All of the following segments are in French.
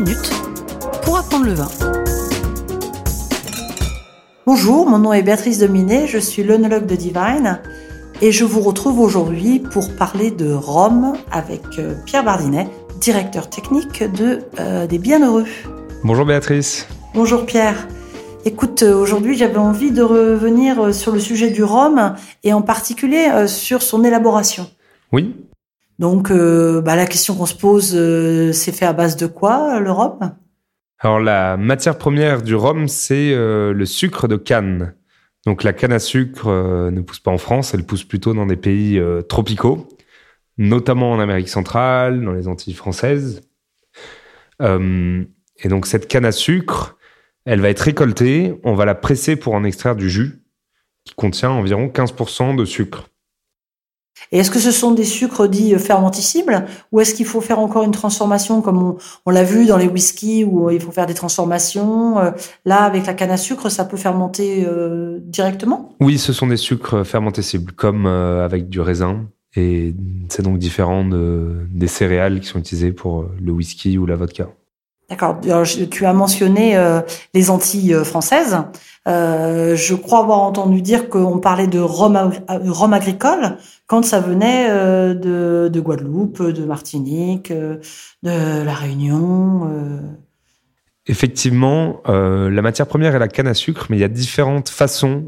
minutes pour apprendre le vin. Bonjour, mon nom est Béatrice Dominé, je suis l'œnologue de Divine et je vous retrouve aujourd'hui pour parler de Rome avec euh, Pierre Bardinet, directeur technique de euh, des Bienheureux. Bonjour Béatrice. Bonjour Pierre. Écoute, euh, aujourd'hui j'avais envie de revenir sur le sujet du rhum et en particulier sur son élaboration. Oui. Donc bah, la question qu'on se pose, c'est fait à base de quoi le rhum? Alors la matière première du rhum, c'est euh, le sucre de canne. Donc la canne à sucre euh, ne pousse pas en France, elle pousse plutôt dans des pays euh, tropicaux, notamment en Amérique centrale, dans les Antilles françaises. et donc cette canne à sucre, elle va être récoltée, on va la presser pour en extraire du jus qui contient environ 15% de sucre. Et est-ce que ce sont des sucres dits euh, fermenticibles ou est-ce qu'il faut faire encore une transformation comme on, l'a vu dans les whiskies où euh, il faut faire des transformations euh, Là, avec la canne à sucre, ça peut fermenter directement? Oui, ce sont des sucres fermenticibles comme avec du raisin. Et c'est donc différent des céréales qui sont utilisées pour le whisky ou la vodka. D'accord. Tu as mentionné les Antilles françaises. Euh, je crois avoir entendu dire qu'on parlait de rhum, agricole quand ça venait euh, de, de, Guadeloupe, de Martinique, euh, de la Réunion. Effectivement, la matière première est la canne à sucre, mais il y a différentes façons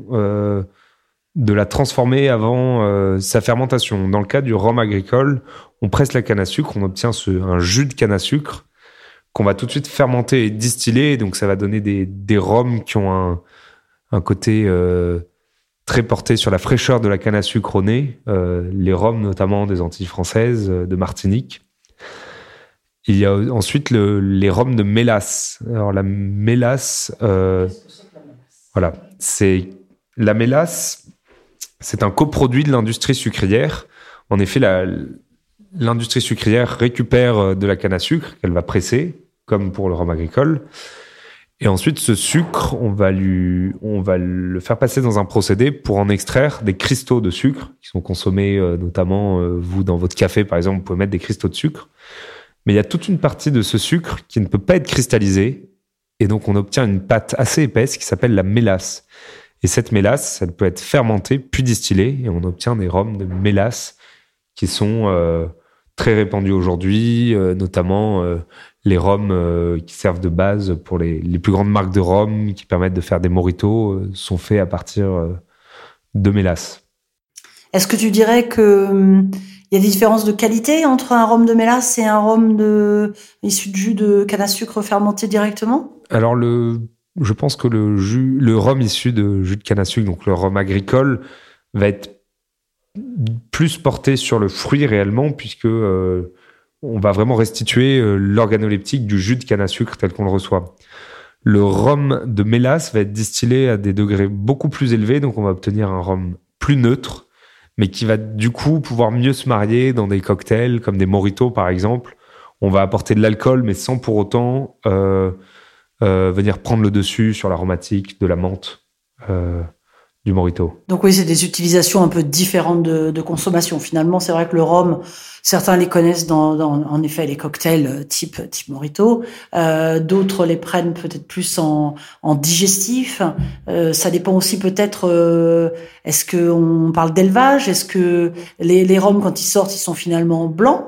de la transformer avant sa fermentation. Dans le cas du rhum agricole, on presse la canne à sucre, on obtient un jus de canne à sucre qu'on va tout de suite fermenter et distiller. Donc ça va donner des, des rhums qui ont un, côté euh, très porté sur la fraîcheur de la canne à sucre au nez, euh, les rhums notamment des Antilles françaises, euh, de Martinique. Il y a ensuite les rhums de mélasse. Alors la mélasse, voilà, c'est la mélasse, c'est un coproduit de l'industrie sucrière. En effet, l'industrie sucrière récupère de la canne à sucre qu'elle va presser, comme pour le rhum agricole, et ensuite, ce sucre, on va, lui, le faire passer dans un procédé pour en extraire des cristaux de sucre qui sont consommés euh, notamment, euh, vous, dans votre café, par exemple, vous pouvez mettre des cristaux de sucre. Mais il y a toute une partie de ce sucre qui ne peut pas être cristallisé. Et donc, on obtient une pâte assez épaisse qui s'appelle la mélasse. Et cette mélasse, elle peut être fermentée puis distillée. Et on obtient des rhums de mélasse qui sont euh, très répandus aujourd'hui, notamment les rhums euh, qui servent de base pour les, les, plus grandes marques de rhum qui permettent de faire des moritos euh, sont faits à partir euh, de mélasse. Est-ce que tu dirais que hum, il y a des différences de qualité entre un rhum de mélasse et un rhum de issu de jus de canne à sucre fermenté directement? Alors le je pense que le jus le rhum issu de jus de canne à sucre donc le rhum agricole va être plus porté sur le fruit réellement puisque on va vraiment restituer euh, l'organoleptique du jus de canne à sucre tel qu'on le reçoit. Le rhum de mélasse va être distillé à des degrés beaucoup plus élevés, donc on va obtenir un rhum plus neutre, mais qui va du coup pouvoir mieux se marier dans des cocktails comme des moritos par exemple. On va apporter de l'alcool, mais sans pour autant euh, euh, venir prendre le dessus sur l'aromatique de la menthe du morito. Donc oui, c'est des utilisations un peu différentes de, consommation. Finalement, c'est vrai que le rhum, certains les connaissent dans, en effet les cocktails euh, type type morito. Euh, D'autres les prennent peut-être plus en, en digestif. Euh, ça dépend aussi peut-être. Euh, Est-ce que on parle d'élevage? Est-ce que les, les rhums quand ils sortent, ils sont finalement blancs?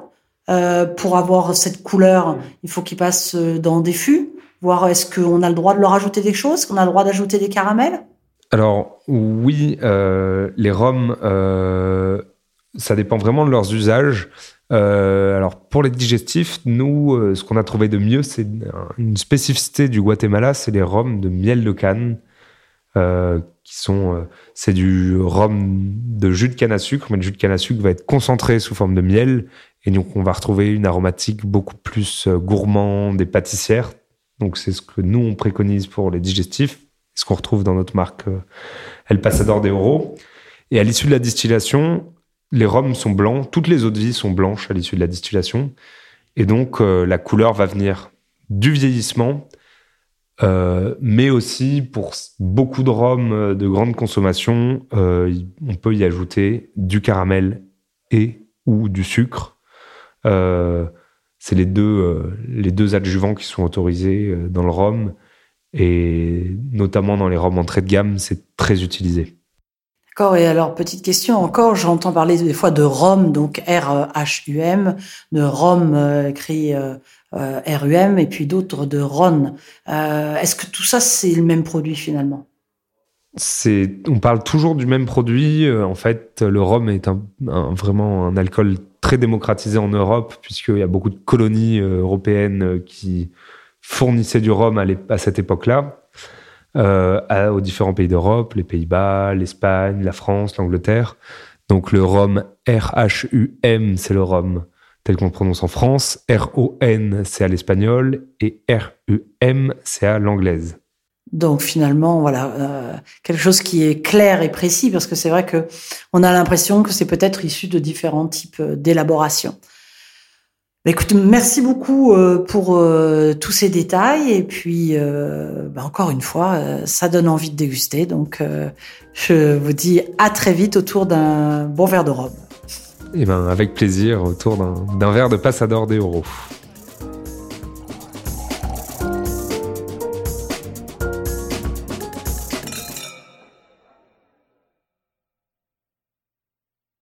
Euh, Pour avoir cette couleur, il faut qu'ils passent dans des fûts. Voir est-ce qu'on a le droit de leur ajouter des choses Qu'on a le droit d'ajouter des caramels? Alors oui, euh, les rhums, euh, ça dépend vraiment de leurs usages. Euh, alors pour les digestifs, nous, ce qu'on a trouvé de mieux, c'est une spécificité du Guatemala, c'est les rhums de miel de canne, qui sont, c'est du rhum de jus de canne à sucre, mais le jus de canne à sucre va être concentré sous forme de miel, et donc on va retrouver une aromatique beaucoup plus gourmande et pâtissière. Donc c'est ce que nous on préconise pour les digestifs ce qu'on retrouve dans notre marque euh, El Pasador de Oro. Et à l'issue de la distillation, les rhums sont blancs, toutes les eaux de vie sont blanches à l'issue de la distillation. Et donc, euh, la couleur va venir du vieillissement, euh, mais aussi pour beaucoup de rhums de grande consommation, on peut y ajouter du caramel et ou du sucre c'est les deux les deux adjuvants qui sont autorisés dans le rhum et notamment dans les rhums entrée de gamme, c'est très utilisé. D'accord. Et alors, petite question encore, j'entends parler des fois de rhum, donc R-H-U-M, de rhum écrit R-U-M, et puis d'autres de Ron. Est-ce que tout ça, c'est le même produit finalement? On parle toujours du même produit. Euh, en fait, le rhum est un, vraiment un alcool très démocratisé en Europe, puisqu'il y a beaucoup de colonies euh, européennes euh, qui fournissaient du rhum à, cette époque-là, euh, aux différents pays d'Europe, les Pays-Bas, l'Espagne, la France, l'Angleterre. Donc le rhum R-H-U-M, c'est le rhum tel qu'on le prononce en France. R-O-N, c'est à l'espagnol. Et R-U-M, c'est à l'anglaise. Donc finalement, voilà, euh, quelque chose qui est clair et précis, parce que c'est vrai que on a l'impression que c'est peut-être issu de différents types euh, d'élaboration. Écoute, merci beaucoup euh, pour tous ces détails et puis bah, encore une fois, ça donne envie de déguster. Donc je vous dis à très vite autour d'un bon verre de rhum. Eh ben avec plaisir autour d'un verre de Passador d'Euro.